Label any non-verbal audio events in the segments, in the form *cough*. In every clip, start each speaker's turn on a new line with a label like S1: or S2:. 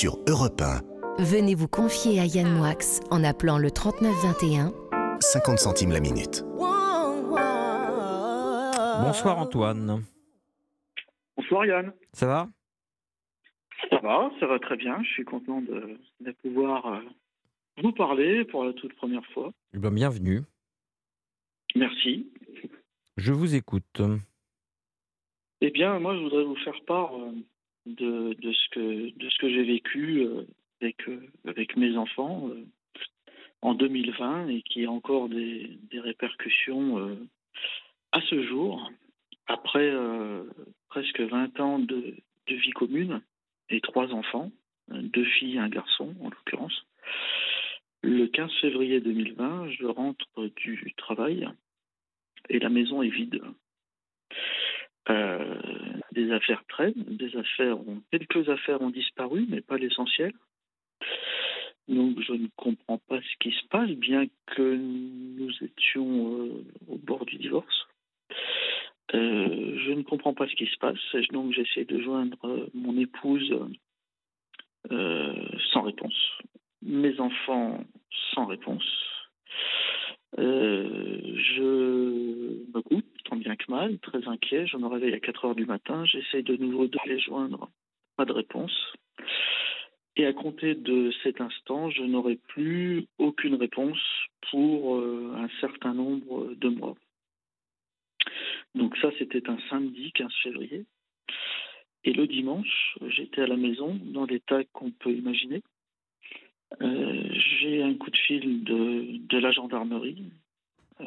S1: sur Europe 1.
S2: Venez vous confier à Yann Moix en appelant le 3921.
S1: 50 centimes la minute.
S3: Bonsoir Antoine.
S4: Bonsoir Yann.
S3: Ça va?
S4: Ça va, ça va très bien. Je suis content de, de pouvoir euh, vous parler pour la toute première fois.
S3: Eh bien, Bienvenue.
S4: Merci.
S3: Je vous écoute.
S4: Eh bien, moi, je voudrais vous faire part euh, de, ce que, j'ai vécu euh, avec, euh, avec mes enfants euh, en 2020 et qui a encore des, répercussions à ce jour, après presque 20 ans de, vie commune et trois enfants, deux filles et un garçon en l'occurrence. Le 15 février 2020, je rentre du travail et la maison est vide. Euh, des affaires traînent, des affaires quelques affaires ont disparu, mais pas l'essentiel. Donc je ne comprends pas ce qui se passe, bien que nous étions euh, au bord du divorce. Euh, je ne comprends pas ce qui se passe, donc j'essaie de joindre mon épouse sans réponse, mes enfants sans réponse. Euh, je me goûte, tant bien que mal, très inquiet. Je me réveille à 4 heures du matin. J'essaie de nouveau de les joindre. Pas de réponse. Et à compter de cet instant, je n'aurai plus aucune réponse pour euh, un certain nombre de mois. Donc ça, c'était un samedi 15 février. Et le dimanche, j'étais à la maison dans l'état qu'on peut imaginer. Euh, j'ai un coup de fil de, la gendarmerie euh,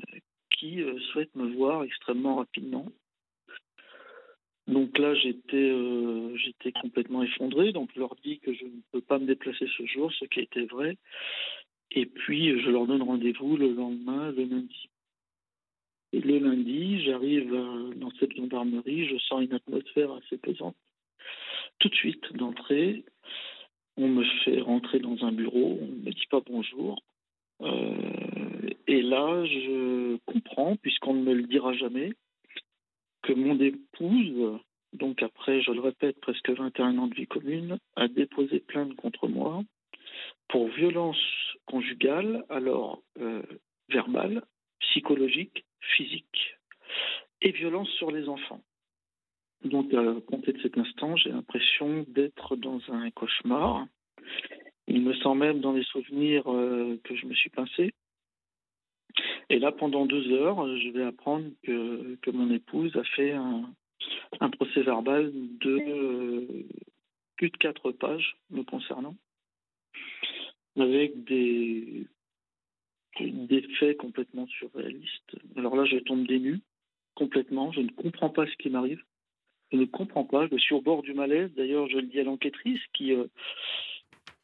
S4: qui euh, souhaite me voir extrêmement rapidement. Donc là, j'étais j'étais complètement effondré. Donc je leur dis que je ne peux pas me déplacer ce jour, ce qui était vrai. Et puis je leur donne rendez-vous le lendemain, le lundi. Et le lundi, j'arrive dans cette gendarmerie, je sens une atmosphère assez pesante. Tout de suite, d'entrée, on me fait rentrer dans un bureau, on ne me dit pas bonjour. Euh, et là, je comprends, puisqu'on ne me le dira jamais, que mon épouse, donc après, je le répète, presque 21 ans de vie commune, a déposé plainte contre moi pour violence conjugale, alors euh, verbale, psychologique, physique, et violence sur les enfants. Donc, à compter de cet instant, j'ai l'impression d'être dans un cauchemar. Il me semble même dans les souvenirs euh, que je me suis pincé. Et là, pendant deux heures, je vais apprendre que, que mon épouse a fait un, procès verbal de euh, plus de quatre pages me concernant, avec des, des faits complètement surréalistes. Alors là, je tombe nues, complètement. Je ne comprends pas ce qui m'arrive. Je ne comprends pas. Je suis au bord du malaise. D'ailleurs, je le dis à l'enquêtrice qui, euh,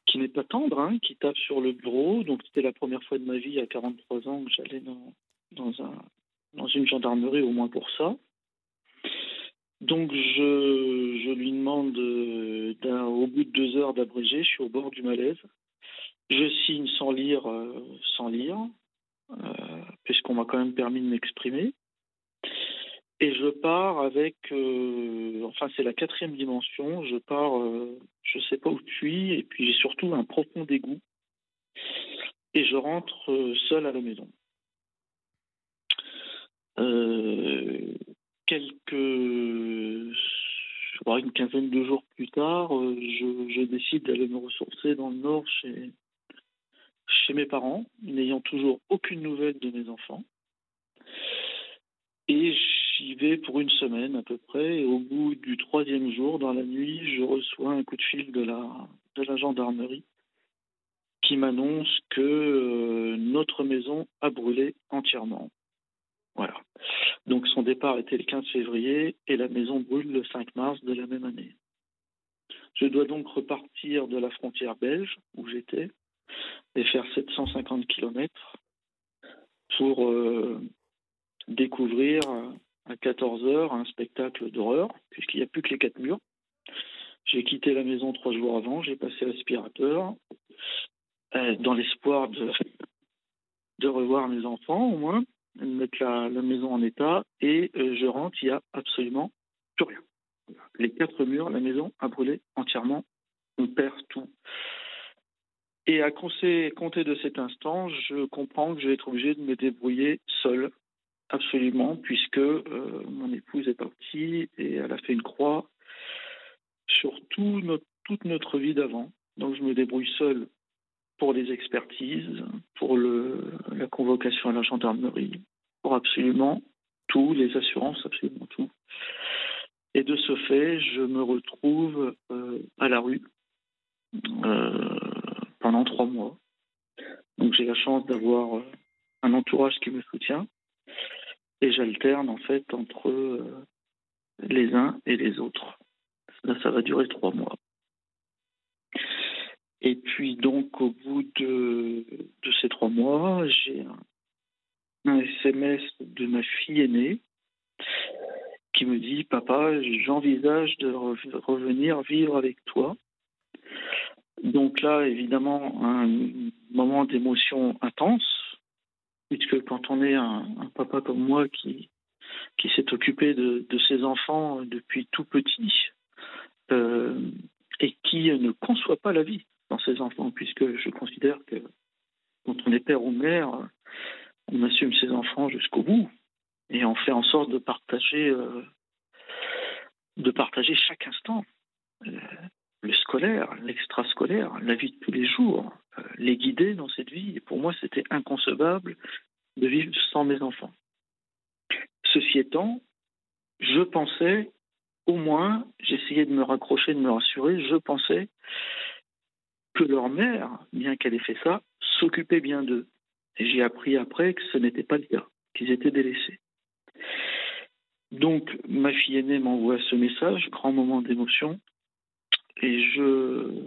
S4: qui n'est pas tendre, hein, qui tape sur le bureau. Donc, c'était la première fois de ma vie à 43 ans que j'allais dans, dans, un, dans une gendarmerie, au moins pour ça. Donc, je, je lui demande, euh, au bout de deux heures d'abrégé, je suis au bord du malaise. Je signe sans lire, euh, sans lire, puisqu'on m'a quand même permis de m'exprimer. Et je pars avec, euh, enfin c'est la quatrième dimension, je pars, euh, je sais pas où je suis, et puis j'ai surtout un profond dégoût. Et je rentre euh, seul à la maison. Euh, quelques, je crois une quinzaine de jours plus tard, je, je décide d'aller me ressourcer dans le Nord chez, chez mes parents, n'ayant toujours aucune nouvelle de mes enfants. Et j'y vais pour une semaine à peu près. Et au bout du troisième jour, dans la nuit, je reçois un coup de fil de la, gendarmerie qui m'annonce que euh, notre maison a brûlé entièrement. Voilà. Donc son départ était le 15 février et la maison brûle le 5 mars de la même année. Je dois donc repartir de la frontière belge où j'étais et faire 750 km pour euh, découvrir à 14 heures un spectacle d'horreur, puisqu'il n'y a plus que les quatre murs. J'ai quitté la maison trois jours avant, j'ai passé l'aspirateur, euh, dans l'espoir de, de revoir mes enfants au moins, de mettre la, la maison en état, et euh, je rentre, il n'y a absolument plus rien. Les quatre murs, la maison a brûlé entièrement on perd tout. Et à compter de cet instant, je comprends que je vais être obligé de me débrouiller seul, absolument, puisque euh, mon épouse est partie et elle a fait une croix sur tout notre, toute notre vie d'avant. Donc je me débrouille seul pour les expertises, pour le, la convocation à la gendarmerie, pour absolument tout, les assurances, absolument tout. Et de ce fait, je me retrouve euh, à la rue euh, pendant trois mois. Donc j'ai la chance d'avoir euh, un entourage qui me soutient et j'alterne en fait entre les uns et les autres. Là, ça va durer trois mois. Et puis donc au bout de, ces trois mois, j'ai un SMS de ma fille aînée qui me dit Papa, j'envisage de revenir vivre avec toi. Donc là, évidemment, un moment d'émotion intense, puisque quand on est un, papa comme moi qui, qui s'est occupé de, ses enfants depuis tout petit euh, et qui ne conçoit pas la vie dans ses enfants, puisque je considère que quand on est père ou mère, on assume ses enfants jusqu'au bout et on fait en sorte de partager, euh, de partager chaque instant. Euh, le scolaire, l'extrascolaire, la vie de tous les jours, les guider dans cette vie. Et pour moi, c'était inconcevable de vivre sans mes enfants. Ceci étant, je pensais, au moins, j'essayais de me raccrocher, de me rassurer, je pensais que leur mère, bien qu'elle ait fait ça, s'occupait bien d'eux. Et j'ai appris après que ce n'était pas le cas, qu'ils étaient délaissés. Donc, ma fille aînée m'envoie ce message, grand moment d'émotion, et je,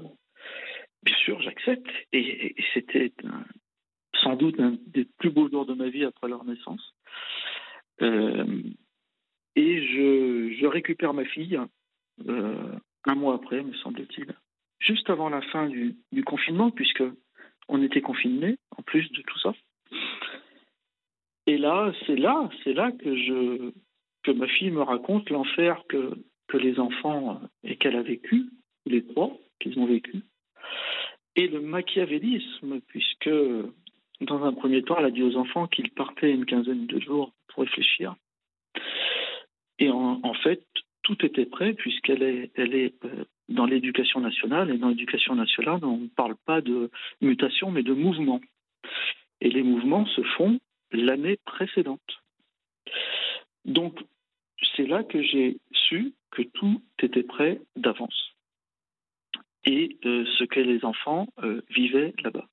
S4: bien sûr, j'accepte. Et, c'était sans doute un des plus beaux jours de ma vie après leur naissance. Euh, et je, récupère ma fille euh, un mois après, me semble-t-il, juste avant la fin du, du confinement, puisque on était confinés en plus de tout ça. Et là, c'est là, c'est là que je que ma fille me raconte l'enfer que que les enfants et qu'elle a vécu, les trois qu'ils ont vécu, et le machiavélisme, puisque dans un premier temps, elle a dit aux enfants qu'ils partaient une quinzaine de jours pour réfléchir. Et en, fait, tout était prêt puisqu'elle est, euh, dans l'éducation nationale. Et dans l'éducation nationale, on ne parle pas de mutation, mais de mouvement. Et les mouvements se font l'année précédente. Donc, c'est là que j'ai su que tout était prêt d'avance et euh, ce que les enfants euh, vivaient là-bas.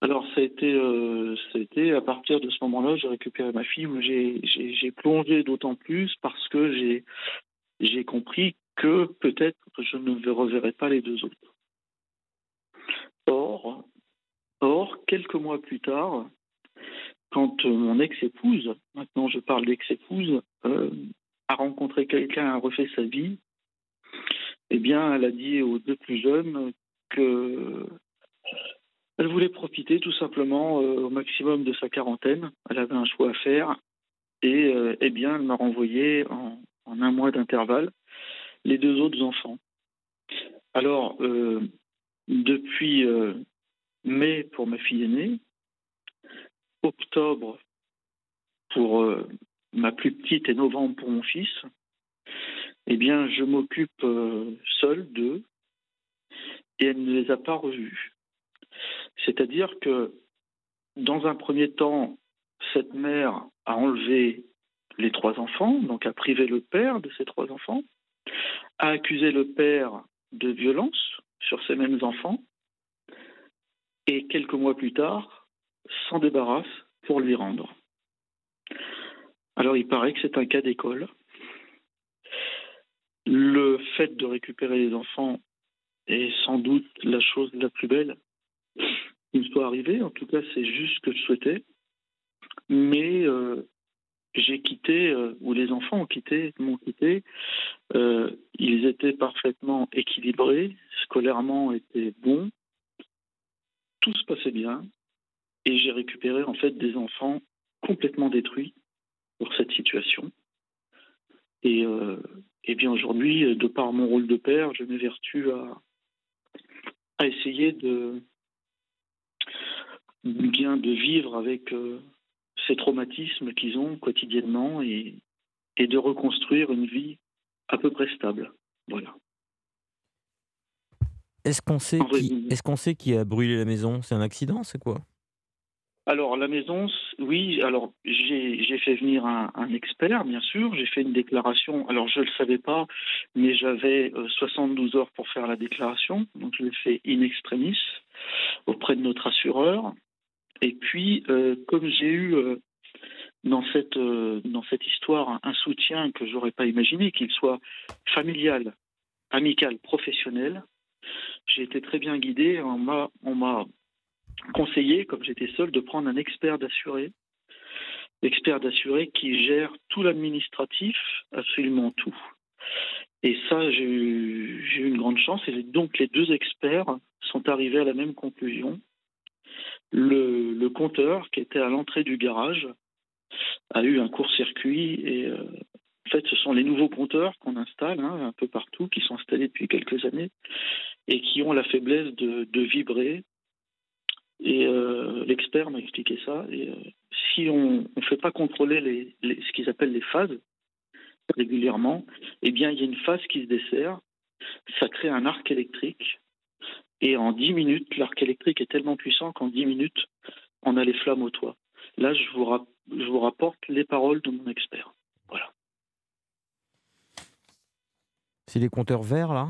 S4: Alors, ça a, été, euh, ça a été à partir de ce moment-là, j'ai récupéré ma fille, j'ai plongé d'autant plus parce que j'ai compris que peut-être je ne reverrai pas les deux autres. Or, or quelques mois plus tard, quand mon ex-épouse, maintenant je parle d'ex-épouse, a rencontré quelqu'un, a refait sa vie, eh bien, elle a dit aux deux plus jeunes que elle voulait profiter tout simplement euh, au maximum de sa quarantaine. Elle avait un choix à faire. Et euh, eh bien, elle m'a renvoyé en, un mois d'intervalle les deux autres enfants. Alors, euh, depuis mai pour ma fille aînée, octobre pour ma plus petite et novembre pour mon fils, eh bien, je m'occupe seul d'eux et elle ne les a pas revus. C'est-à-dire que, dans un premier temps, cette mère a enlevé les trois enfants, donc a privé le père de ces trois enfants, a accusé le père de violence sur ces mêmes enfants, et quelques mois plus tard, s'en débarrasse pour lui rendre. Alors il paraît que c'est un cas d'école. Le fait de récupérer les enfants est sans doute la chose la plus belle qui me soit arrivée. En tout cas, c'est juste ce que je souhaitais. Mais euh, j'ai quitté, euh, ou les enfants ont quitté, m'ont quitté. Euh, ils étaient parfaitement équilibrés, scolairement étaient bons. Tout se passait bien. Et j'ai récupéré en fait des enfants complètement détruits pour cette situation. Et, euh, et bien aujourd'hui, de par mon rôle de père, je m'évertue à, à essayer de bien de vivre avec euh, ces traumatismes qu'ils ont quotidiennement et, et de reconstruire une vie à peu près stable. Voilà.
S3: Est-ce qu'on sait,
S4: En
S3: qui,
S4: résumé.
S3: est-ce qu'on sait qui a brûlé la maison? C'est un accident, c'est quoi?
S4: Alors, la maison, oui, alors j'ai fait venir un, expert, bien sûr. J'ai fait une déclaration. Alors, je ne le savais pas, mais j'avais euh, 72 heures pour faire la déclaration. Donc, je l'ai fait in extremis auprès de notre assureur. Et puis, euh, comme j'ai eu euh, dans, cette, euh, dans cette histoire un, soutien que j'aurais pas imaginé, qu'il soit familial, amical, professionnel, j'ai été très bien guidé. On m'a conseillé, comme j'étais seul, de prendre un expert d'assuré, expert d'assuré qui gère tout l'administratif, absolument tout. Et ça, j'ai eu, une grande chance. Et donc, les deux experts sont arrivés à la même conclusion. Le, compteur, qui était à l'entrée du garage, a eu un court-circuit. Et euh, en fait, ce sont les nouveaux compteurs qu'on installe hein, un peu partout, qui sont installés depuis quelques années, et qui ont la faiblesse de vibrer et euh, l'expert m'a expliqué ça. Et euh, si on ne fait pas contrôler les, les- ce qu'ils appellent les phases régulièrement, eh bien, il y a une phase qui se dessert. Ça crée un arc électrique. Et en 10 minutes, l'arc électrique est tellement puissant qu'en 10 minutes, on a les flammes au toit. Là, je vous, je vous rapporte les paroles de mon expert. Voilà.
S3: C'est les compteurs verts, là?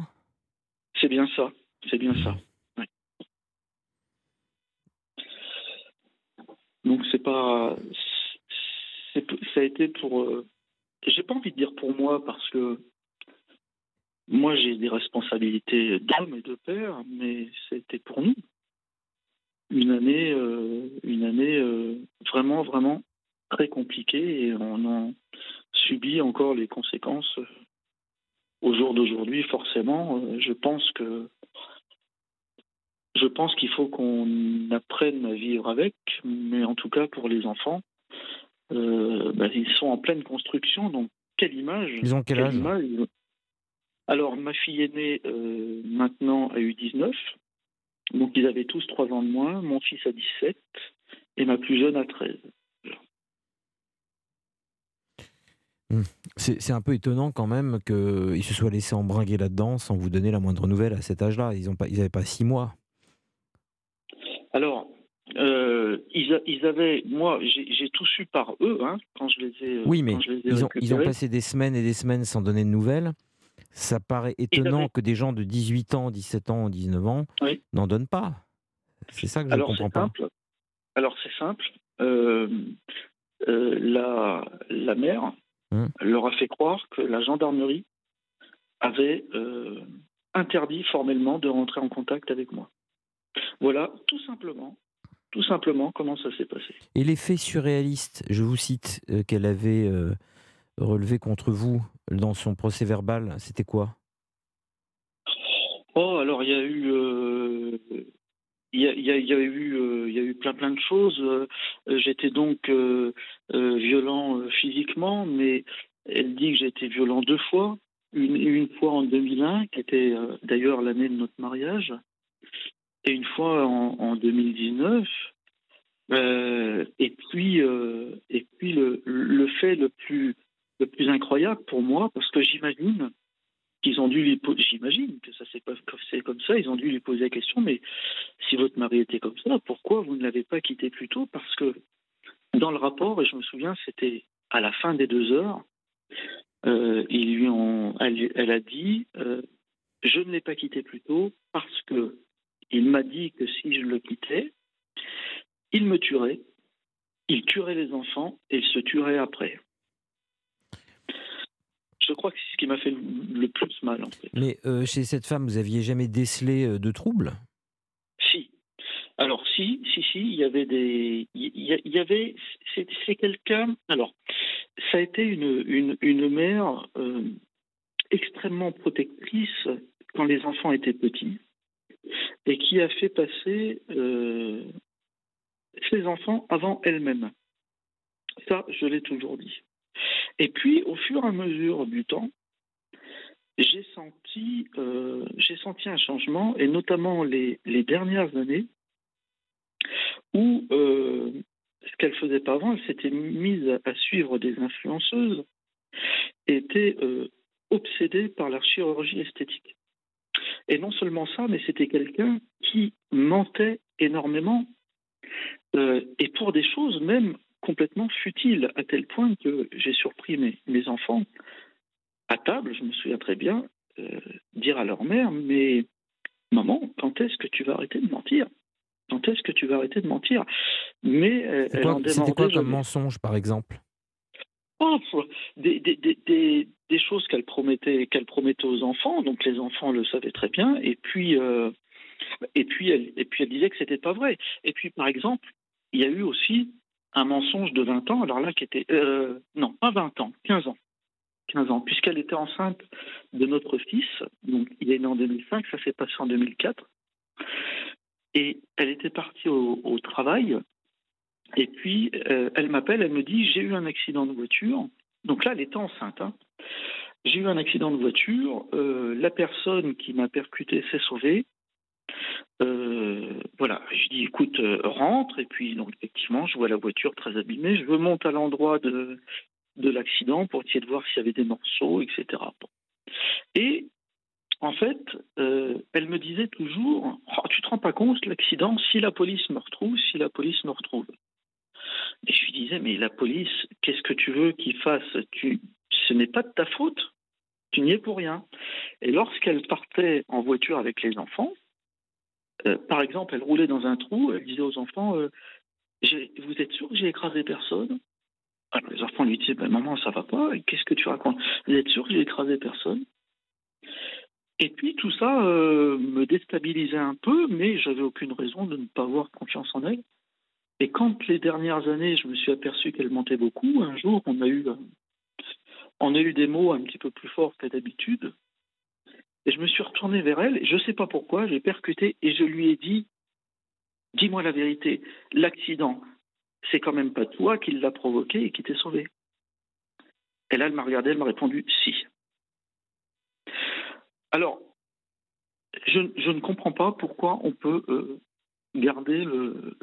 S4: C'est bien ça. C'est bien ça. Ouais. Donc c'est pas, ça a été pour, euh, j'ai pas envie de dire pour moi parce que moi j'ai des responsabilités d'homme et de père, mais c'était pour nous une année, euh, une année euh, vraiment vraiment très compliquée et on en subit encore les conséquences au jour d'aujourd'hui forcément. Je pense que je pense qu'il faut qu'on apprenne à vivre avec, mais en tout cas pour les enfants, euh, ben, ils sont en pleine construction, donc quelle image
S3: Ils ont quel âge
S4: image Alors, ma fille aînée, euh, maintenant, a eu 19, donc ils avaient tous 3 ans de moins, mon fils a 17, et ma plus jeune a 13.
S3: C'est c'est un peu étonnant quand même qu'ils se soient laissés embringuer là-dedans sans vous donner la moindre nouvelle à cet âge-là. Ils n'avaient pas six mois.
S4: Alors, euh, ils, avaient, moi, j'ai tout su par eux, hein, quand je les ai,
S3: Oui, mais
S4: quand je les ai
S3: ils ont, ils ont
S4: récupérés.
S3: passé des semaines et des semaines sans donner de nouvelles. Ça paraît étonnant
S4: avaient-
S3: que des gens de 18 ans, 17 ans, 19 ans
S4: Oui.
S3: n'en donnent pas. C'est ça que je ne
S4: Alors
S3: comprends
S4: c'est
S3: pas.
S4: simple. Alors c'est simple. Euh, euh, la, la mère
S3: Hum.
S4: leur a fait croire que la gendarmerie avait euh, interdit formellement de rentrer en contact avec moi. Voilà, tout simplement, tout simplement comment ça s'est passé.
S3: Et les faits surréalistes, je vous cite, euh, qu'elle avait euh, relevés contre vous dans son procès verbal, c'était quoi?
S4: Oh, alors il y a eu, euh, il y, a, il y a- il y a eu, il y a eu plein plein de choses. J'étais donc violent physiquement, mais elle dit que j'ai été violent deux fois. Une, une fois en 2001, qui était d'ailleurs l'année de notre mariage, et une fois en, en 2019. Euh, et puis, euh, et puis le, le fait le plus, le plus incroyable pour moi, parce que j'imagine qu'ils ont dû lui poser, j'imagine que ça c'est comme ça, ils ont dû lui poser la question, mais si votre mari était comme ça, pourquoi vous ne l'avez pas quitté plus tôt? Parce que dans le rapport, et je me souviens, c'était à la fin des deux heures, euh, lui elle, a dit, je ne l'ai pas quitté plus tôt parce que il m'a dit que si je le quittais, il me tuerait, il tuerait les enfants et il se tuerait après. Je crois que c'est ce qui m'a fait le plus mal, en fait.
S3: Mais euh, chez cette femme, vous aviez jamais décelé euh, de troubles?
S4: Si. Alors, si, si, si, il y avait des. Il y, avait. C'est c'est quelqu'un. Alors, ça a été une, une, une mère euh, extrêmement protectrice quand les enfants étaient petits et qui a fait passer euh, ses enfants avant elle-même. Ça, je l'ai toujours dit. Et puis, au fur et à mesure du temps, j'ai senti, euh, j'ai senti un changement, et notamment les, dernières années, où euh, ce qu'elle faisait pas avant, elle s'était mise à suivre des influenceuses, et était obsédée par la chirurgie esthétique. Et non seulement ça, mais c'était quelqu'un qui mentait énormément, euh, et pour des choses même complètement futiles, à tel point que j'ai surpris mes, mes enfants. À table, je me souviens très bien, euh, dire à leur mère, mais maman, quand est-ce que tu vas arrêter de mentir? Quand est-ce que tu vas arrêter de mentir? Mais euh, elle en
S3: C'était quoi
S4: demandait
S3: comme mensonge, par exemple?
S4: Des, choses qu'elle promettait, qu'elle promettait aux enfants, donc les enfants le savaient très bien, et puis, euh, et puis, elle, et puis elle disait que c'était pas vrai. Et puis, par exemple, il y a eu aussi un mensonge de 20 ans, alors là, qui était, euh, non, pas 20 ans, 15 ans. 15 ans, puisqu'elle était enceinte de notre fils, donc il est né en 2005, ça s'est passé en 2004, et elle était partie au travail, et puis euh, elle m'appelle, elle me dit j'ai eu un accident de voiture, donc là elle était enceinte, hein. j'ai eu un accident de voiture, euh, la personne qui m'a percuté s'est sauvée, euh, voilà, je dis écoute, rentre, et puis donc effectivement je vois la voiture très abîmée, je monte à l'endroit de, de l'accident pour essayer de voir s'il y avait des morceaux, etc. Et en fait, elle me disait toujours Oh, Tu te rends pas compte, l'accident, si la police me retrouve, si la police me retrouve. Et je lui disais Mais la police, qu'est-ce que tu veux qu'ils fassent? Tu, Ce n'est pas de ta faute. Tu n'y es pour rien. Et lorsqu'elle partait en voiture avec les enfants, euh, par exemple, elle roulait dans un trou, elle disait aux enfants euh, Vous êtes sûr que j'ai écrasé personne? Alors les enfants lui disaient ben, Maman, ça va pas, qu'est-ce que tu racontes? Vous êtes sûr que j'ai écrasé personne? Et puis tout ça euh, me déstabilisait un peu, mais j'avais aucune raison de ne pas avoir confiance en elle. Et quand les dernières années, je me suis aperçu qu'elle mentait beaucoup, un jour, on a eu, euh, on a eu des mots un petit peu plus forts que d'habitude. Et je me suis retourné vers elle, et je ne sais pas pourquoi, j'ai percuté et je lui ai dit Dis-moi la vérité, l'accident, c'est quand même pas toi qui l'a provoqué et qui t'est sauvé. Et là, elle m'a regardé, elle m'a répondu si. Alors, je, je ne comprends pas pourquoi on peut euh, garder le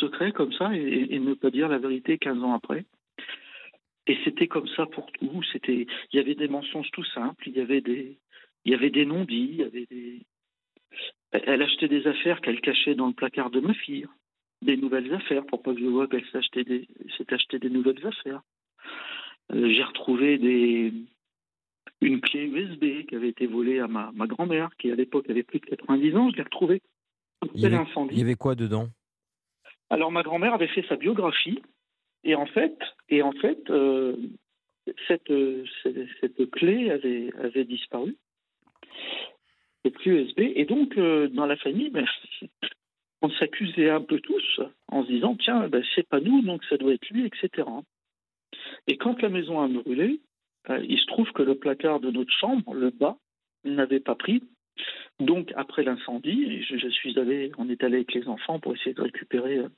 S4: secret comme ça et, et ne pas dire la vérité 15 ans après. Et c'était comme ça pour tout. C'était, il y avait des mensonges tout simples, il y avait des, il y avait des non-dits, il y avait des. Elle achetait des affaires qu'elle cachait dans le placard de ma fille des nouvelles affaires pour pas que je vois qu'elle s'est acheté des, s'est acheté des nouvelles affaires. Euh, j'ai retrouvé des, une clé USB qui avait été volée à ma, ma grand-mère, qui à l'époque avait plus de 90 ans. Je l'ai retrouvée.
S3: il y, avait, il y avait quoi dedans?
S4: Alors ma grand-mère avait fait sa biographie et en fait, et en fait, euh, cette, cette, cette, clé avait, avait disparu. Cette clé USB et donc euh, dans la famille, ben, *laughs* on s'accusait un peu tous en se disant tiens ben, c'est pas nous donc ça doit être lui etc et quand la maison a brûlé euh, il se trouve que le placard de notre chambre le bas n'avait pas pris donc après l'incendie je, suis allé on est allé avec les enfants pour essayer de récupérer euh,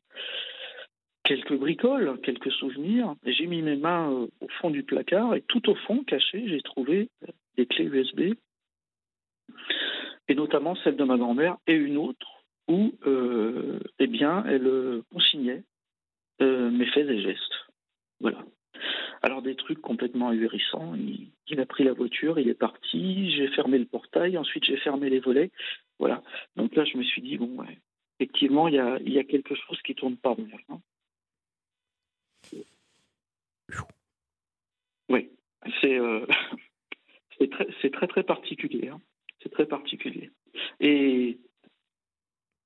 S4: quelques bricoles quelques souvenirs j'ai mis mes mains euh, au fond du placard et tout au fond caché j'ai trouvé euh, des clés USB et notamment celle de ma grand-mère et une autre où eh bien, elle consignait mes faits et gestes. Voilà. Alors des trucs complètement ahurissants. Il, a pris la voiture, il est parti, j'ai fermé le portail, ensuite j'ai fermé les volets. Voilà. Donc là, je me suis dit, bon, ouais, effectivement, il y a, quelque chose qui tourne pas bien. Hein. Oui, c'est euh, *laughs* très, très, très particulier. Hein. C'est très particulier. Et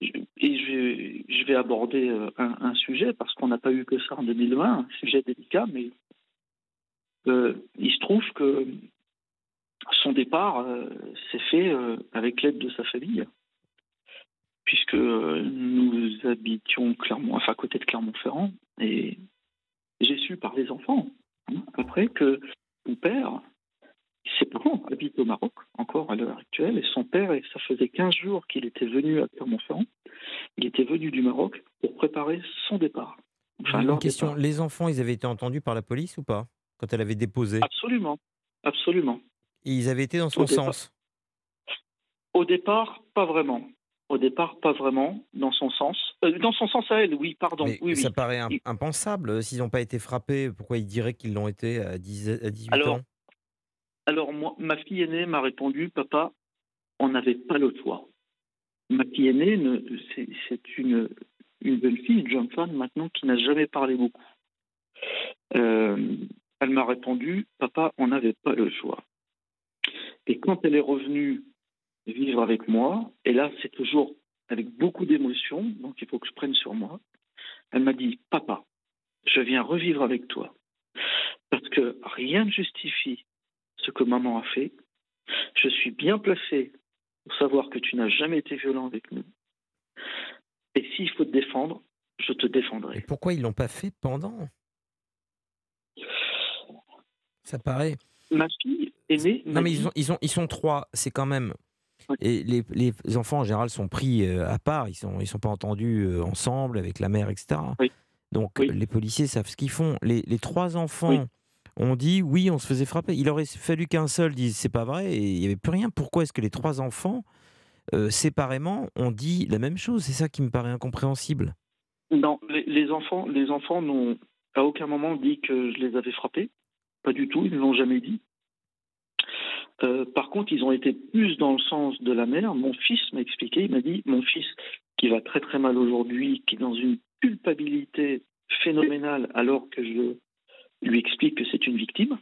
S4: je, vais aborder un, un sujet parce qu'on n'a pas eu que ça en 2020, un sujet délicat, mais euh, il se trouve que son départ euh, s'est fait euh, avec l'aide de sa famille, puisque nous habitions Clermont, enfin à côté de Clermont-Ferrand, et j'ai su par les enfants hein, après que mon père ses parents habitent au Maroc, encore à l'heure actuelle, et son père, et ça faisait 15 jours qu'il était venu à Clermont-Ferrand, il était venu du Maroc pour préparer son départ.
S3: Enfin, Une question, départ. les enfants, ils avaient été entendus par la police ou pas? Quand elle avait déposé
S4: Absolument. Absolument.
S3: Et ils avaient été dans son
S4: Au départ-
S3: sens.
S4: Au départ, pas vraiment. Au départ, pas vraiment, dans son sens. Euh, dans son sens à elle, oui, pardon.
S3: Mais
S4: oui,
S3: ça
S4: oui.
S3: paraît impensable. euh, S'ils n'ont pas été frappés, pourquoi ils diraient qu'ils l'ont été à, 10 à 18
S4: Alors,
S3: ans?
S4: Alors, moi, ma fille aînée m'a répondu, papa, on n'avait pas le choix. Ma fille aînée, c'est c'est une, une belle fille, une jeune femme maintenant qui n'a jamais parlé beaucoup. Euh, elle m'a répondu, papa, on n'avait pas le choix. Et quand elle est revenue vivre avec moi, et là c'est toujours avec beaucoup d'émotion, donc il faut que je prenne sur moi, elle m'a dit, papa, je viens revivre avec toi. Parce que rien ne justifie ce que maman a fait. Je suis bien placé pour savoir que tu n'as jamais été violent avec nous. Et s'il faut te défendre, je te défendrai.
S3: pourquoi ils l'ont pas fait pendant? Ça paraît.
S4: Ma fille m'a
S3: Non, mais ils, sont, ils, sont, ils sont trois, c'est quand même.
S4: Oui.
S3: Et les, les enfants, en général, sont pris euh, à part, ils ne sont, ils sont pas entendus euh, ensemble avec la mère, etc.
S4: Oui.
S3: Donc,
S4: Oui.
S3: les policiers savent ce qu'ils font. Les, les trois enfants ont dit oui, on se faisait frapper. Il aurait fallu qu'un seul dise c'est pas vrai et il n'y avait plus rien. Pourquoi est-ce que les trois enfants, euh, séparément, ont dit la même chose? C'est ça qui me paraît incompréhensible.
S4: Non, les, les enfants, les enfants n'ont à aucun moment dit que je les avais frappés. Pas du tout, ils ne l'ont jamais dit. Euh, par contre, ils ont été plus dans le sens de la mère. Mon fils m'a expliqué, il m'a dit, mon fils qui va très très mal aujourd'hui, qui est dans une culpabilité phénoménale alors que je lui explique que c'est une victime,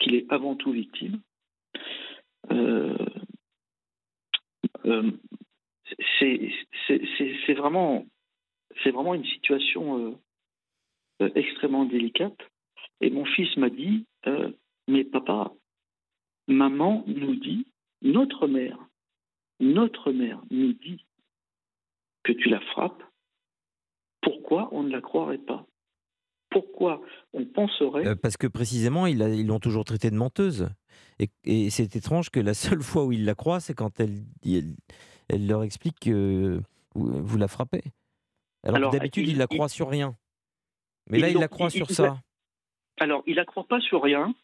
S4: qu'il est avant tout victime. Euh, euh, c'est vraiment une situation extrêmement délicate. Et mon fils m'a dit, euh, mais papa, maman nous dit, notre mère, notre mère nous dit que tu la frappes. Pourquoi on ne la croirait pas? Pourquoi on penserait
S3: Euh, parce que précisément, ils la- ils l'ont toujours traitée de menteuse. Et, et c'est étrange que la seule fois où ils la croient, c'est quand elle, elle, elle leur explique que vous, vous la frappez. Alors, d'habitude,
S4: il-
S3: ils la
S4: il-
S3: croient sur rien. Mais là, ils la croient sur ça.
S4: Alors, il la croit pas sur rien.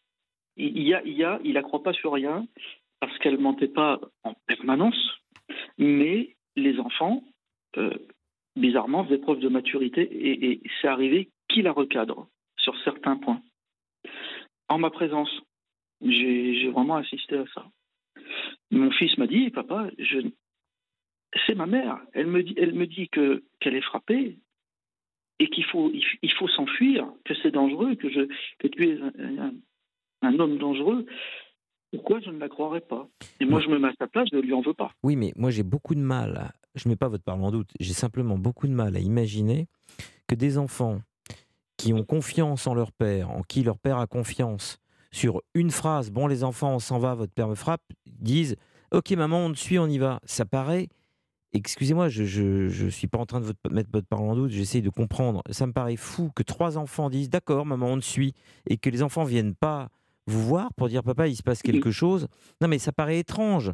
S4: Il y a, il y pas sur rien parce qu'elle mentait pas en permanence. Mais les enfants, euh, bizarrement, faisaient preuve de maturité et, c'est arrivé qu'il la recadre sur certains points. En ma présence, j'ai vraiment assisté à ça. Mon fils m'a dit, papa, c'est ma mère. Elle me dit, elle me dit que qu'elle est frappée et qu'il faut, il, il faut s'enfuir, que c'est dangereux, que, je, que tu es un, homme dangereux. Pourquoi je ne la croirais pas? Et moi, je me mets à sa place, je ne lui en veux pas.
S3: Oui, mais moi, j'ai beaucoup de mal. à- Je ne mets pas votre parole en doute. J'ai simplement beaucoup de mal à imaginer que des enfants qui ont confiance en leur père, en qui leur père a confiance, sur une phrase, bon les enfants, on s'en va, votre père me frappe, disent, ok maman, on te suit, on y va. Ça paraît, excusez-moi, je ne suis pas en train de votre- mettre votre parole en doute, j'essaye de comprendre. Ça me paraît fou que trois enfants disent, d'accord maman, on te suit, et que les enfants viennent pas vous voir pour dire, papa, il se passe quelque chose. Non mais ça paraît étrange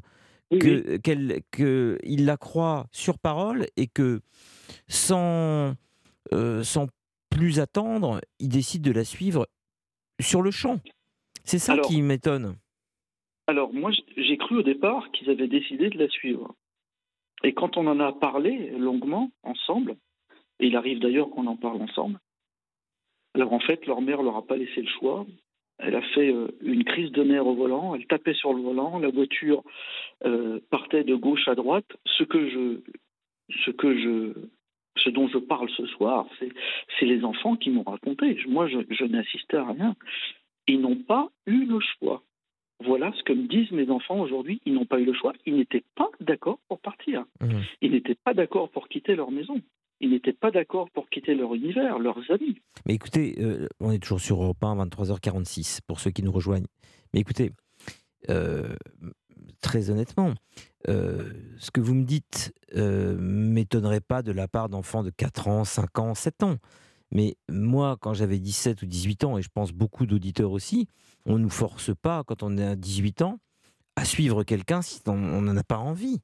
S4: oui.
S3: que, qu'elle- que il la croit sur parole et que sans, euh, sans plus attendre, il décide de la suivre sur le champ. C'est ça
S4: Alors-
S3: qui m'étonne.
S4: Alors, moi, j'ai cru au départ qu'ils avaient décidé de la suivre. Et quand on en a parlé longuement, ensemble, et il arrive d'ailleurs qu'on en parle ensemble, alors en fait, leur mère leur a pas laissé le choix. Elle a fait euh, une crise de nerfs au volant, elle tapait sur le volant, la voiture euh, partait de gauche à droite. Ce que je, ce que je, ce dont je parle ce soir, c'est, c'est les enfants qui m'ont raconté. Moi, je, je n'assistais à rien. Ils n'ont pas eu le choix. Voilà ce que me disent mes enfants aujourd'hui. Ils n'ont pas eu le choix. Ils n'étaient pas d'accord pour partir.
S3: Mhm.
S4: Ils n'étaient pas d'accord pour quitter leur maison. Ils n'étaient pas d'accord pour quitter leur univers, leurs amis.
S3: Mais écoutez, euh, on est toujours sur Europe 1, 23h46, pour ceux qui nous rejoignent. Mais écoutez, euh, très honnêtement, euh, ce que vous me dites euh, m'étonnerait pas de la part d'enfants de 4 ans, 5 ans, 7 ans. Mais moi, quand j'avais 17 ou 18 ans, et je pense beaucoup d'auditeurs aussi, on ne nous force pas, quand on est à 18 ans, à suivre quelqu'un si on n'en a pas envie.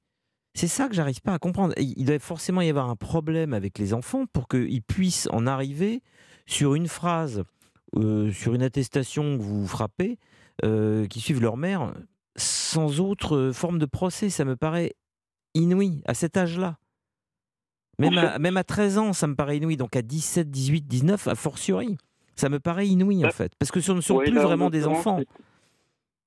S3: C'est ça que j'arrive pas à comprendre. Il doit forcément y avoir un problème avec les enfants pour qu'ils puissent en arriver sur une phrase euh, sur une attestation que vous frappez, euh, qui suivent leur mère, sans autre forme de procès. Ça me paraît inouï à cet âge-là. Même, à, même à 13 ans, ça me paraît inouï. Donc à 17, 18, 19, a fortiori. Ça me paraît inouï, en
S4: Bah,
S3: fait. Parce que ce ne sont plus
S4: là,
S3: vraiment des enfants.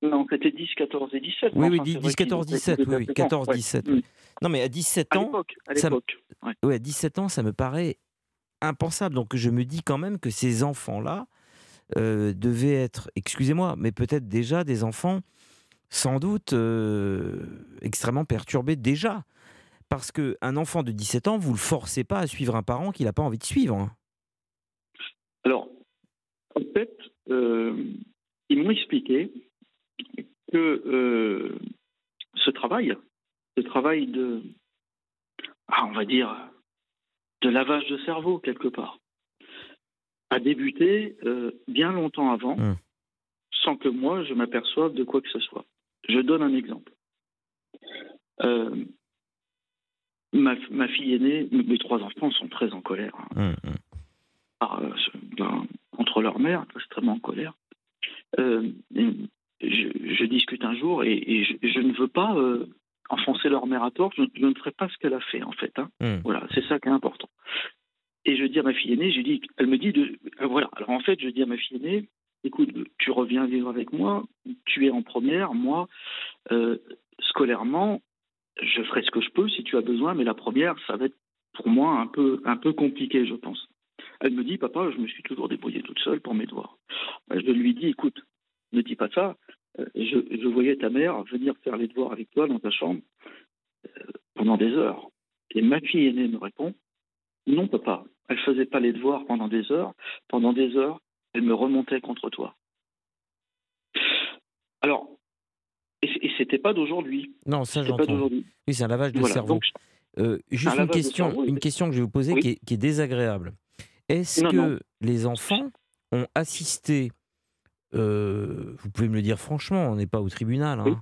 S4: Non, c'était 10, 14 et 17.
S3: Oui, oui,
S4: enfin,
S3: 10,
S4: c'est vrai
S3: 14,
S4: qu'ils ont
S3: 17.
S4: fait
S3: Oui, oui,
S4: des
S3: 14,
S4: ouais.
S3: 17.
S4: Mm.
S3: Non, mais à 17
S4: À
S3: ans,
S4: à
S3: ça me-
S4: ouais.
S3: ouais, à 17 ans, ça me paraît impensable. Donc je me dis quand même que ces enfants-là euh, devaient être, excusez-moi, mais peut-être déjà des enfants sans doute euh, extrêmement perturbés déjà. Parce qu'un enfant de 17 ans, vous ne le forcez pas à suivre un parent qu'il n'a pas envie de suivre. hein.
S4: Alors, en fait, euh, ils m'ont expliqué que euh, ce travail, ce travail de, ah, on va dire, de lavage de cerveau quelque part, a débuté euh, bien longtemps avant,
S3: Mm.
S4: sans que moi je m'aperçoive de quoi que ce soit. Je donne un exemple. Euh, ma, ma fille aînée, mes trois enfants sont très en colère. hein
S3: Hum, hum.
S4: euh, ben, contre leur mère, extrêmement en colère. Euh, je, je discute un jour et, et je, je ne veux pas euh, enfoncer leur mère à tort, je, je ne ferai pas ce qu'elle a fait en fait. hein.
S3: Mm.
S4: Voilà, c'est ça qui est important. Et je dis à ma fille aînée, je dis, elle me dit, de, euh, voilà, alors en fait je dis à ma fille aînée, écoute, tu reviens vivre avec moi, tu es en première, moi, scolairement, je ferai ce que je peux si tu as besoin, mais la première, ça va être pour moi un peu, un peu compliqué, je pense. Elle me dit, papa, je me suis toujours débrouillée toute seule pour mes devoirs. Ben, Je lui dis, écoute, ne dis pas ça. Euh, Je, je voyais ta mère venir faire les devoirs avec toi dans ta chambre euh, pendant des heures. Et ma fille aînée me répond, non, papa, elle faisait pas les devoirs pendant des heures. Pendant des heures, elle me remontait contre toi. Alors, et, c'était pas d'aujourd'hui.
S3: Non, ça j'entends. Oui, c'est un lavage de
S4: Voilà.
S3: cerveau.
S4: Donc,
S3: Euh, juste
S4: Un
S3: une question,
S4: cerveau,
S3: une question que je vais vous poser
S4: Oui.
S3: qui, est, qui est désagréable. Est-ce que
S4: non.
S3: les enfants ont assisté, euh, vous pouvez me le dire franchement, on n'est pas au tribunal, hein,
S4: Oui.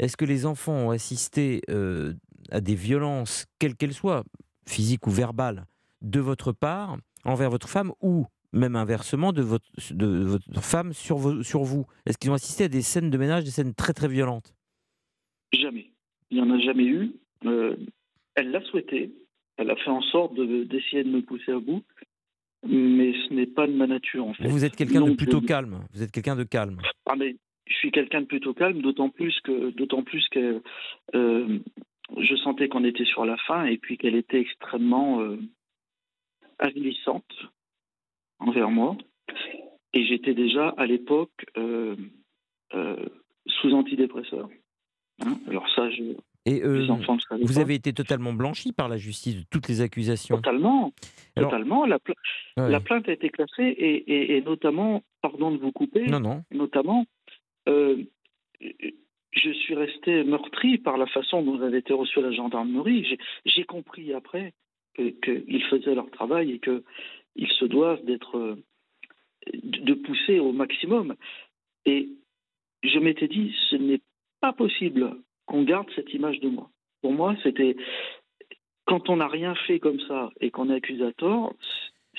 S3: est-ce que les enfants ont assisté euh, à des violences, quelles qu'elles soient, physiques ou verbales, de votre part envers votre femme ou même inversement de votre, de votre femme sur, vos- sur vous Est-ce qu'ils ont assisté à des scènes de ménage, des scènes très très violentes?
S4: Jamais. Il n'y en a jamais eu. Euh, elle l'a souhaité. Elle a fait en sorte de- d'essayer de me pousser à bout. Mais ce n'est pas de ma nature, en fait.
S3: Vous êtes quelqu'un de plutôt
S4: je-
S3: calme. Vous êtes quelqu'un de calme.
S4: Ah, mais je suis quelqu'un de plutôt calme, d'autant plus que, d'autant plus que euh, je sentais qu'on était sur la fin et puis qu'elle était extrêmement euh, avilissante envers moi. Et j'étais déjà à l'époque euh, euh, sous antidépresseur. Hein, Alors ça, je,
S3: Et euh, vous
S4: pas.
S3: avez été totalement blanchi par la justice de toutes les accusations.
S4: Totalement,
S3: Alors-
S4: totalement. La, pla-
S3: Ouais.
S4: la plainte a été classée et, et- et notamment, pardon de vous couper,
S3: Non, non.
S4: notamment, euh, je suis resté meurtri par la façon dont avait été reçue la gendarmerie. J'ai- compris après que- qu'ils faisaient leur travail et qu'ils se doivent d'être de pousser au maximum. Et je m'étais dit, ce n'est pas possible qu'on garde cette image de moi. Pour moi, c'était quand on n'a rien fait comme ça et qu'on est accusé à tort,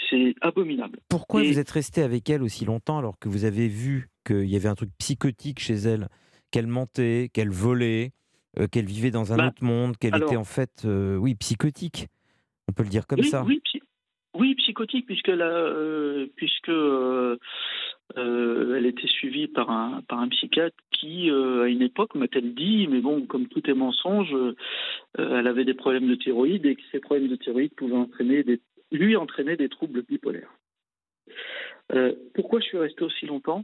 S4: c'est abominable.
S3: Pourquoi
S4: Et-
S3: vous êtes resté avec elle aussi longtemps alors que vous avez vu qu'il y avait un truc psychotique chez elle, qu'elle mentait, qu'elle volait, euh, qu'elle vivait dans un
S4: Bah,
S3: autre monde, qu'elle
S4: alors-
S3: était en fait, euh, oui, psychotique. On peut le dire comme
S4: oui,
S3: ça.
S4: Oui, oui, psychotique, puisque, la, euh, puisque euh, euh, elle était suivie par un, par un psychiatre qui, à une époque, m'a-t-elle dit, mais bon, comme tout est mensonge, elle avait des problèmes de thyroïde et que ces problèmes de thyroïde pouvaient entraîner des, lui entraîner des troubles bipolaires. Pourquoi je suis resté aussi longtemps?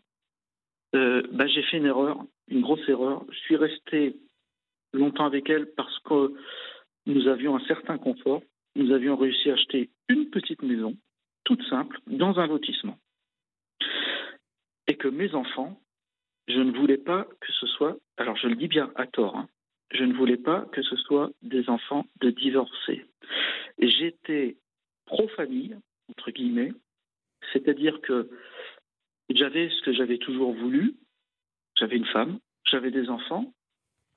S4: Bah, J'ai fait une erreur, une grosse erreur. Je suis resté longtemps avec elle parce que nous avions un certain confort. Nous avions réussi à acheter une petite maison, toute simple, dans un lotissement. Et que mes enfants, je ne voulais pas que ce soit, alors je le dis bien à tort, hein, je ne voulais pas que ce soit des enfants de divorcés. J'étais pro-famille, entre guillemets, c'est-à-dire que j'avais ce que j'avais toujours voulu, j'avais une femme, j'avais des enfants,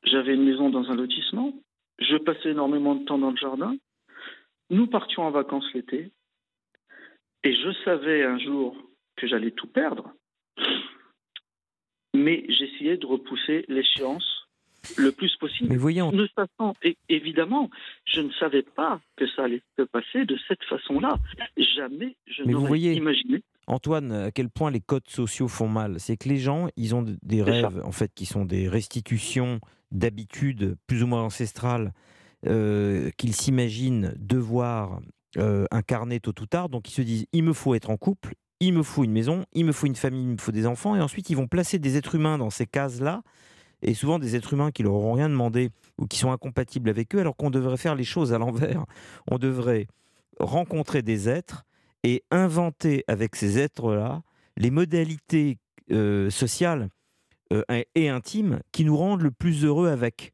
S4: j'avais une maison dans un lotissement, je passais énormément de temps dans le jardin, nous partions en vacances l'été, et je savais un jour que j'allais tout perdre. Mais j'essayais de repousser l'échéance le plus possible.
S3: Mais voyons.
S4: Évidemment, je ne savais pas que ça allait se passer de cette façon-là. Jamais je n'aurais imaginé.
S3: Antoine, à quel point les codes sociaux font mal C'est que les gens, ils ont des rêves, en fait, qui sont des restitutions d'habitudes plus ou moins ancestrales euh, qu'ils s'imaginent devoir euh, incarner tôt ou tard. Donc ils se disent, il me faut être en couple, il me faut une maison, il me faut une famille, il me faut des enfants. Et ensuite, ils vont placer des êtres humains dans ces cases-là et souvent des êtres humains qui leur auront rien demandé ou qui sont incompatibles avec eux, alors qu'on devrait faire les choses à l'envers. *laughs* On devrait rencontrer des êtres et inventer avec ces êtres-là les modalités euh, sociales et intimes qui nous rendent le plus heureux avec.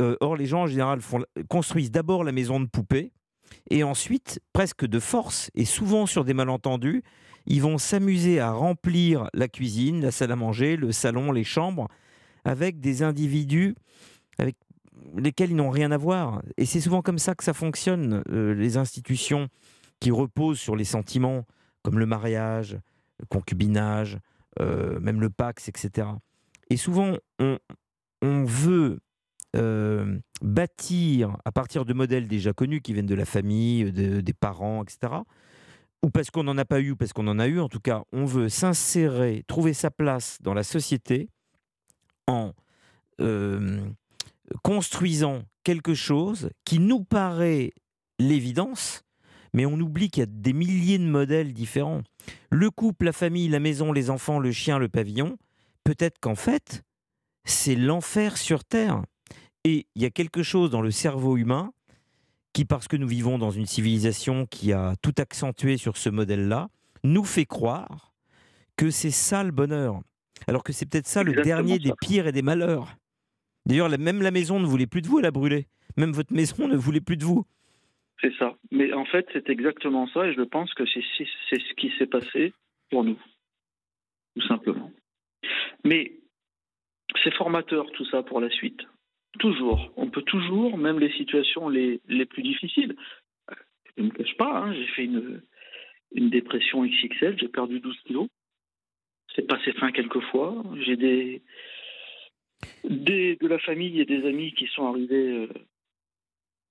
S3: Euh, or, les gens en général construisent d'abord la maison de poupée et ensuite, presque de force et souvent sur des malentendus, ils vont s'amuser à remplir la cuisine, la salle à manger, le salon, les chambres avec des individus avec lesquels ils n'ont rien à voir. Et c'est souvent comme ça que ça fonctionne, euh, les institutions qui reposent sur les sentiments, comme le mariage, le concubinage, euh, même le Pax, etc. Et souvent, on, veut euh, bâtir à partir de modèles déjà connus qui viennent de la famille, des parents, etc. Ou parce qu'on n'en a pas eu, ou parce qu'on en a eu, en tout cas, on veut s'insérer, trouver sa place dans la société en euh, construisant quelque chose qui nous paraît l'évidence, mais on oublie qu'il y a des milliers de modèles différents. Le couple, la famille, la maison, les enfants, le chien, le pavillon, peut-être qu'en fait, c'est l'enfer sur Terre. Et il y a quelque chose dans le cerveau humain qui, parce que nous vivons dans une civilisation qui a tout accentué sur ce modèle-là, nous fait croire que c'est ça le bonheur. Alors que c'est peut-être ça le dernier des pires et des malheurs. D'ailleurs, même la maison ne voulait plus de vous, elle a brûlé. Même votre maison ne voulait plus de vous.
S4: C'est ça. Mais en fait, c'est exactement ça, et je pense que c'est ce qui s'est passé pour nous, tout simplement. Mais c'est formateur tout ça pour la suite. Toujours. On peut toujours, même les situations les, les plus difficiles. Je ne me cache pas, hein, j'ai fait une, une dépression XXL, j'ai perdu 12 kilos c'est passé fin quelquefois. J'ai des, de la famille et des amis qui sont arrivés euh,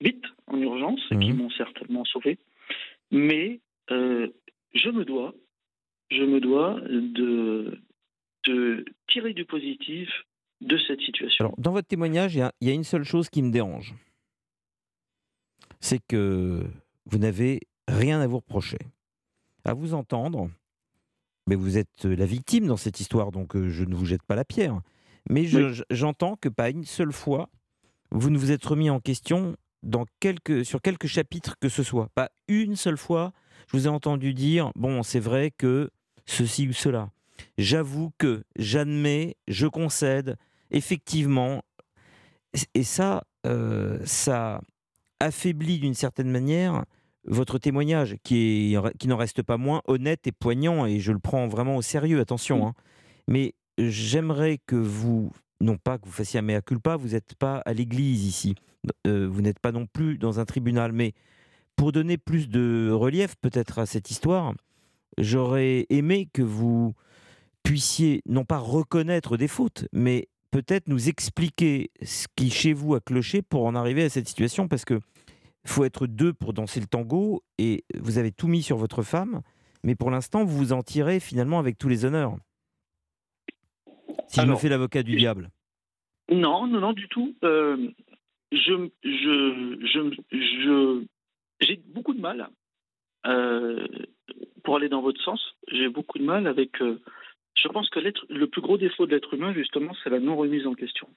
S4: vite, en urgence, et qui mhm. m'ont certainement sauvé. Mais euh, je me dois, je me dois de, de tirer du positif de cette situation.
S3: Alors, dans votre témoignage, il y, y, a une seule chose qui me dérange. C'est que vous n'avez rien à vous reprocher. À vous entendre, mais vous êtes la victime dans cette histoire, donc euh, je ne vous jette pas la pierre. Mais j'entends que pas une seule fois, vous ne vous êtes remis en question dans quelques, sur quelques chapitres que ce soit. Pas une seule fois, je vous ai entendu dire, bon, c'est vrai que ceci ou cela. J'avoue que, j'admets, je concède, effectivement. Et ça, euh, ça affaiblit d'une certaine manière votre témoignage, qui, est, qui n'en reste pas moins honnête et poignant, et je le prends vraiment au sérieux, attention. Hein. Mais j'aimerais que vous, non pas que vous fassiez un mea culpa, vous n'êtes pas à l'église ici, euh, vous n'êtes pas non plus dans un tribunal, mais pour donner plus de relief peut-être à cette histoire, j'aurais aimé que vous puissiez non pas reconnaître des fautes, mais peut-être nous expliquer ce qui chez vous a cloché pour en arriver à cette situation, parce que faut être deux pour danser le tango et vous avez tout mis sur votre femme, mais pour l'instant, vous vous en tirez finalement avec tous les honneurs. Si je me fais l'avocat du diable.
S4: Non, non, non, du tout. Euh, je, je, je, j'ai beaucoup de mal euh, pour aller dans votre sens. J'ai beaucoup de mal avec. Euh, je pense que le plus gros défaut de l'être humain, justement, c'est la non remise en question.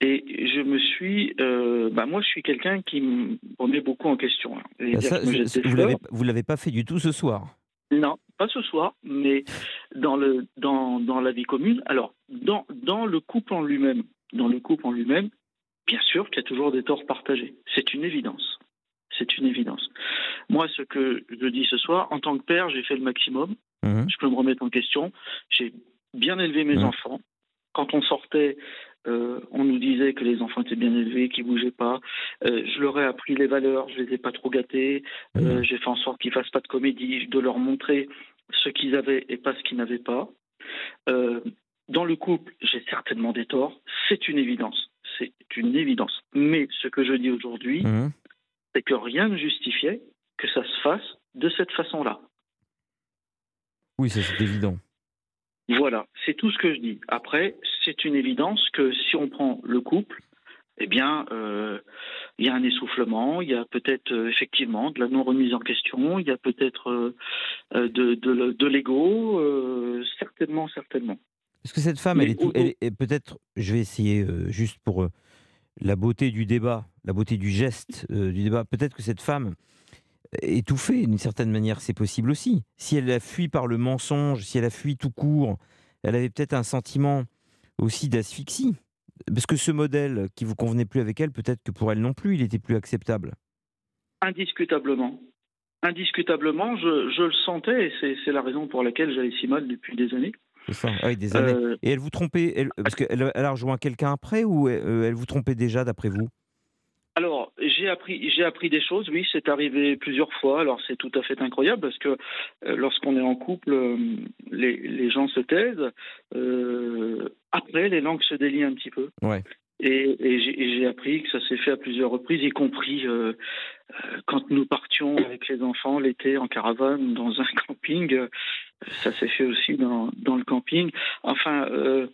S4: Et je me suis, euh, bah moi, je suis quelqu'un qui me remet beaucoup en question. Hein.
S3: Bah vous l'avez pas fait du tout ce soir.
S4: Non, pas ce soir, mais dans le dans, dans la vie commune. Alors, dans dans le couple en lui-même, dans le couple en lui-même, bien sûr qu'il y a toujours des torts partagés. C'est une évidence. C'est une évidence. Moi, ce que je dis ce soir, en tant que père, j'ai fait le maximum. Mmh. Je peux me remettre en question. J'ai bien élevé mes mmh. enfants. Quand on sortait, euh, on nous disait que les enfants étaient bien élevés, qu'ils bougeaient pas. Euh, je leur ai appris les valeurs, je les ai pas trop gâtés. Euh, j'ai fait en sorte qu'ils fassent pas de comédie, de leur montrer ce qu'ils avaient et pas ce qu'ils n'avaient pas. Dans le couple, j'ai certainement des torts, c'est une évidence, c'est une évidence. Mais ce que je dis aujourd'hui,
S3: Mhm.
S4: c'est que rien ne justifiait que ça se fasse de cette façon-là.
S3: Oui, ça c'est évident.
S4: Voilà, c'est tout ce que je dis. Après, c'est une évidence que si on prend le couple, eh bien, euh, il y a un essoufflement, il y a peut-être euh, effectivement de la non-remise en question, il y a peut-être euh, de, de, de l'ego, certainement, certainement.
S3: Est-ce que cette femme,
S4: Mais
S3: elle est, elle est- peut-être, je vais essayer juste pour la beauté du débat, la beauté du geste du débat, peut-être que cette femme est étouffée d'une certaine manière, c'est possible aussi. Si elle a fui par le mensonge, si elle a fui tout court, elle avait peut-être un sentiment aussi d'asphyxie. Parce que ce modèle qui vous convenait plus avec elle, peut-être que pour elle non plus, il était plus acceptable.
S4: Indiscutablement. Indiscutablement, je, je le sentais et c'est, la raison pour laquelle j'allais si mal depuis des années.
S3: C'est ça, ah oui, des années.
S4: Euh,
S3: Et elle vous trompait, elle- parce qu'elle elle a rejoint quelqu'un après ou euh, elle vous trompait déjà d'après vous?
S4: Alors, j'ai appris, j'ai appris des choses, oui, c'est arrivé plusieurs fois. Alors, c'est tout à fait incroyable parce que euh, lorsqu'on est en couple, euh, les, les gens se taisent. Euh, après, les langues se délient un petit peu.
S3: Ouais.
S4: Et, et j'ai, appris que ça s'est fait à plusieurs reprises, y compris euh, quand nous partions avec les enfants l'été en caravane dans un *laughs* camping. ça s'est fait aussi dans, dans le camping. Enfin. euh,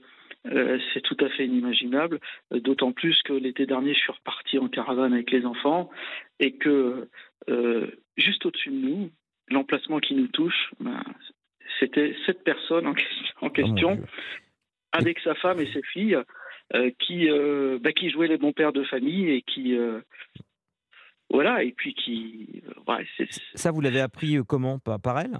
S4: euh, c'est tout à fait inimaginable, euh, d'autant plus que l'été dernier, je suis reparti en caravane avec les enfants et que euh, juste au-dessus de nous, l'emplacement qui nous touche, ben, c'était cette personne en question, en
S3: Oh,
S4: question avec sa femme et ses filles, euh, qui, bah, qui jouaient les bons pères de famille et qui. voilà, et puis qui. ouais,
S3: Ça, vous l'avez appris comment? Par, par elle?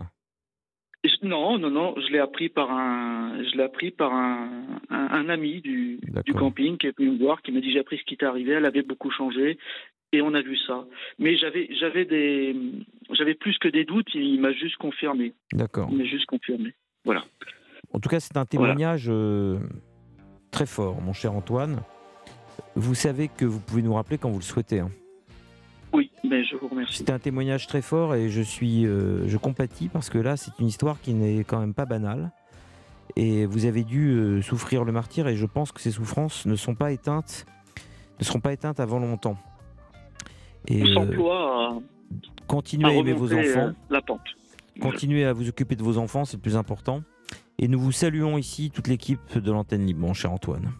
S4: Je- non, non, non, je l'ai appris par un, je l'ai appris par un, un, un ami du, du camping qui est venu me voir, qui m'a dit j'ai appris ce qui t'est arrivé, elle avait beaucoup changé, et on a vu ça. Mais j'avais, j'avais des, j'avais plus que des doutes, il m'a juste confirmé,
S3: D'accord.
S4: il m'a juste confirmé. Voilà.
S3: En tout cas, c'est un
S4: Voilà.
S3: témoignage euh, très fort, mon cher Antoine. Vous savez que vous pouvez nous rappeler quand vous le souhaitez. hein.
S4: Oui, mais je vous remercie.
S3: C'était un témoignage très fort et je suis, euh, je compatis parce que là, c'est une histoire qui n'est quand même pas banale. Et vous avez dû euh, souffrir le martyr et je pense que ces souffrances ne sont pas éteintes, ne seront pas éteintes avant longtemps. Et
S4: On
S3: euh,
S4: s'emploie
S3: continuez
S4: à
S3: à aimer vos enfants.
S4: la pente.
S3: Continuez à vous occuper de vos enfants, c'est le plus important. Et nous vous saluons ici, toute l'équipe de l'antenne libre, mon cher Antoine.